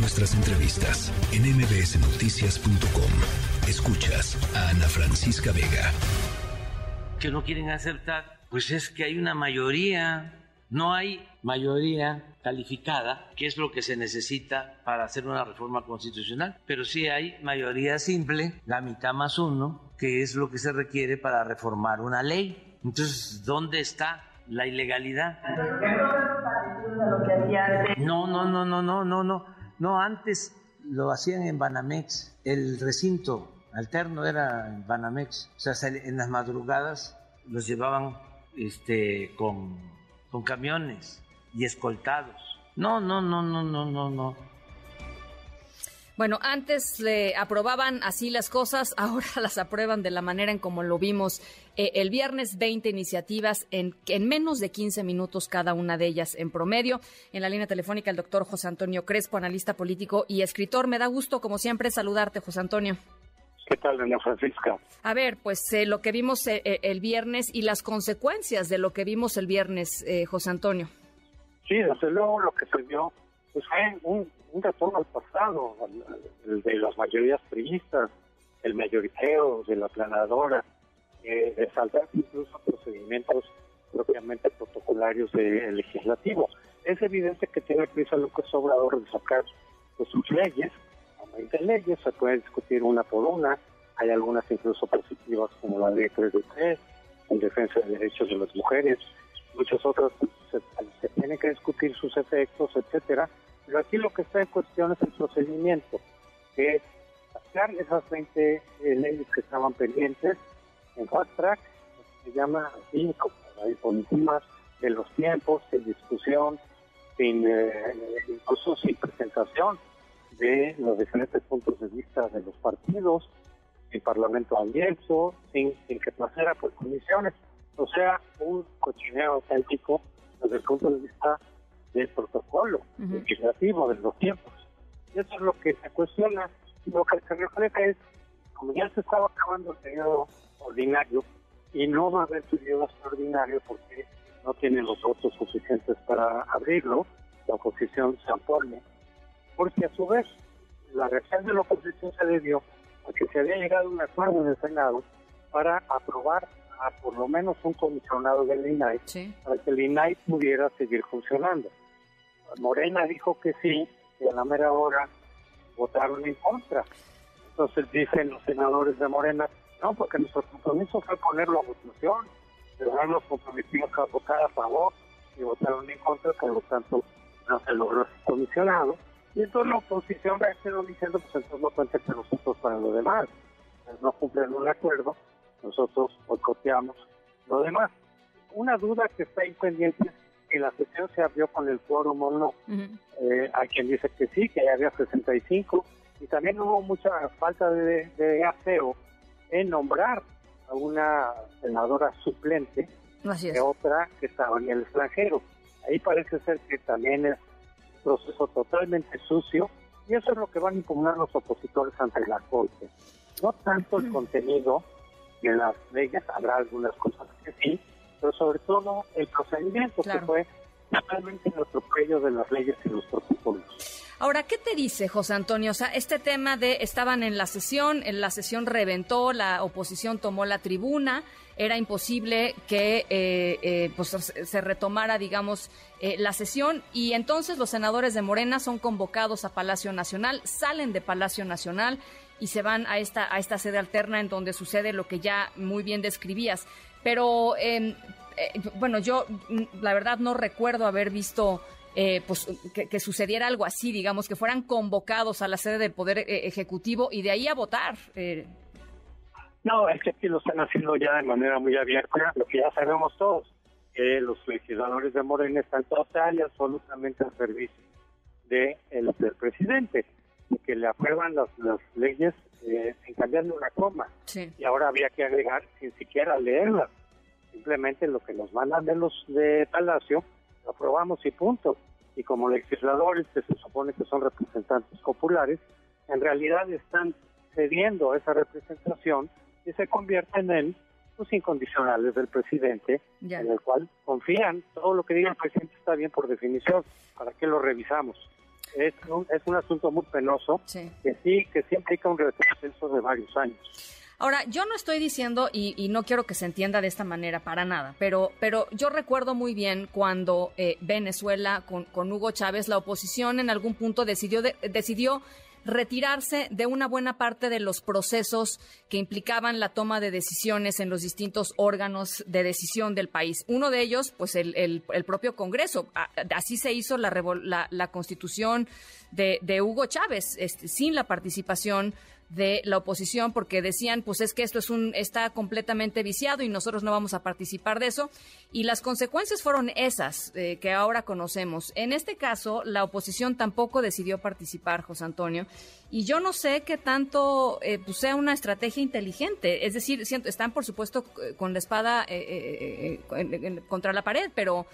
Nuestras entrevistas en mbsnoticias.com. Escuchas a Ana Francisca Vega. Que no quieren aceptar, pues es que hay una mayoría, no hay mayoría calificada, que es lo que se necesita para hacer una reforma constitucional, pero sí hay mayoría simple, la mitad más uno, que es lo que se requiere para reformar una ley. Entonces, ¿dónde está la ilegalidad? No, no, no, no, no, no, no. No, antes lo hacían en Banamex. El recinto alterno era en Banamex. O sea, en las madrugadas los llevaban este, con, con camiones y escoltados. No, no, no, no, no, no, no. Bueno, antes le aprobaban así las cosas, ahora las aprueban de la manera en como lo vimos eh, el viernes, 20 iniciativas en, en, menos de 15 minutos cada una de ellas en promedio. En la línea telefónica el doctor José Antonio Crespo, analista político y escritor. Me da gusto, como siempre, saludarte, José Antonio. ¿Qué tal, Ana Francisca? A ver, pues eh, lo que vimos eh, el viernes y las consecuencias de lo que vimos el viernes, José Antonio. Sí, desde luego lo que se vio pues fue un, un retorno al pasado, el de las mayorías priistas, el mayoriteo de la planadora, eh, de saltar incluso procedimientos propiamente protocolarios de legislativo. Es evidente que tiene prisa López Obrador de sacar pues, sus leyes, 20 leyes, se puede discutir una por una, hay algunas incluso positivas como la ley 3 de 3, en defensa de derechos de las mujeres, muchas otras se, se tienen que discutir sus efectos, etcétera, pero aquí lo que está en cuestión es el procedimiento, que es sacar esas 20 eh, leyes que estaban pendientes en fast track, se llama así, por encima de los tiempos, sin discusión, sin eh, incluso sin presentación de los diferentes puntos de vista de los partidos, sin parlamento abierto, sin, sin que pasara por comisiones. O sea, un cochineo auténtico desde el punto de vista del protocolo legislativo, de los tiempos. Y eso es lo que se cuestiona. Lo que se refleja es, como ya se estaba acabando el periodo ordinario, y no va a haber periodo extraordinario porque no tienen los votos suficientes para abrirlo, la oposición se opone, porque a su vez la reacción de la oposición se debió a que se había llegado a un acuerdo en el Senado para aprobar a por lo menos un comisionado del INAI para que el INAI pudiera seguir funcionando. Morena dijo que sí, y a la mera hora votaron en contra. Entonces dicen los senadores de Morena, no, porque nuestro compromiso fue ponerlo a votación, pero no nos comprometimos a votar a favor y votaron en contra, por lo tanto no se logró ese comisionado. Y entonces la oposición reaccionó diciendo, pues entonces no cuenten con nosotros para lo demás. no cumplen un acuerdo, nosotros boicoteamos lo demás. Una duda que está pendiente y la sesión se abrió con el quórum o no. Eh, hay quien dice que sí, que ya había 65, y también hubo mucha falta de, de aseo en nombrar a una senadora suplente de otra que estaba en el extranjero. Ahí parece ser que también es un proceso totalmente sucio, y eso es lo que van a impugnar los opositores ante la Corte. No tanto el contenido de las leyes, habrá algunas cosas que sí, pero sobre todo el procedimiento que fue totalmente en atropello de las leyes y los protocolos. Ahora, ¿qué te dice José Antonio? O sea, este tema de estaban en la sesión, en la sesión reventó, la oposición tomó la tribuna, era imposible que eh, eh, pues, se retomara, digamos, eh, la sesión y entonces los senadores de Morena son convocados a Palacio Nacional, salen de Palacio Nacional y se van a esta, a esta sede alterna en donde sucede lo que ya muy bien describías. Pero, em, eh, bueno, yo mm, la verdad no recuerdo haber visto eh, pues que, sucediera algo así, digamos, que fueran convocados a la sede del Poder eh, Ejecutivo y de ahí a votar. No, es que aquí lo están haciendo ya de manera muy abierta, lo que ya sabemos todos, que los legisladores de Morena están total y absolutamente al servicio de el, del presidente, que le aprueban las, las leyes eh, sin cambiarle una coma. Y ahora había que agregar sin siquiera leerlas. Simplemente lo que nos mandan de los de Palacio, lo aprobamos y punto. Y como legisladores, que se supone que son representantes populares, en realidad están cediendo esa representación y se convierten en los incondicionales del presidente, en el cual confían, todo lo que diga el presidente está bien por definición, ¿para qué lo revisamos? Es un, es un asunto muy penoso que sí que sí implica un retroceso de varios años. Ahora, yo no estoy diciendo, y, no quiero que se entienda de esta manera para nada, pero, pero yo recuerdo muy bien cuando eh, Venezuela, con, con, Hugo Chávez, la oposición en algún punto decidió, decidió retirarse de una buena parte de los procesos que implicaban la toma de decisiones en los distintos órganos de decisión del país. Uno de ellos, pues el, propio Congreso. Así se hizo la, la, la constitución de, de Hugo Chávez, este, sin la participación de la oposición porque decían, pues es que esto es un está completamente viciado y nosotros no vamos a participar de eso y las consecuencias fueron esas eh, que ahora conocemos. En este caso, la oposición tampoco decidió participar, José Antonio, y yo no sé qué tanto eh, pues sea una estrategia inteligente. Es decir, están por supuesto con la espada eh, contra la pared, pero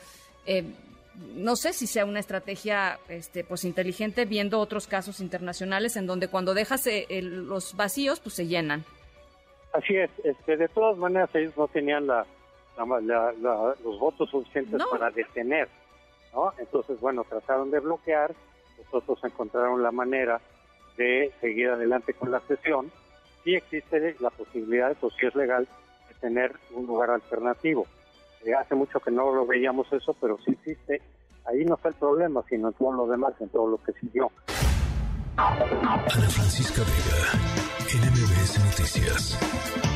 no sé si sea una estrategia este, pues inteligente viendo otros casos internacionales en donde cuando dejas eh, los vacíos pues se llenan. Así es, este, de todas maneras ellos no tenían la, los votos suficientes para detener, ¿no? Entonces, bueno, trataron de bloquear, nosotros encontraron la manera de seguir adelante con la sesión. Sí existe la posibilidad, eso sí es legal, de tener un lugar alternativo. Eh, hace mucho que no lo veíamos eso, pero sí existe. Ahí no está el problema, sino en todo lo demás, en todo lo que siguió. Ana Francisca Vega, NMBS Noticias.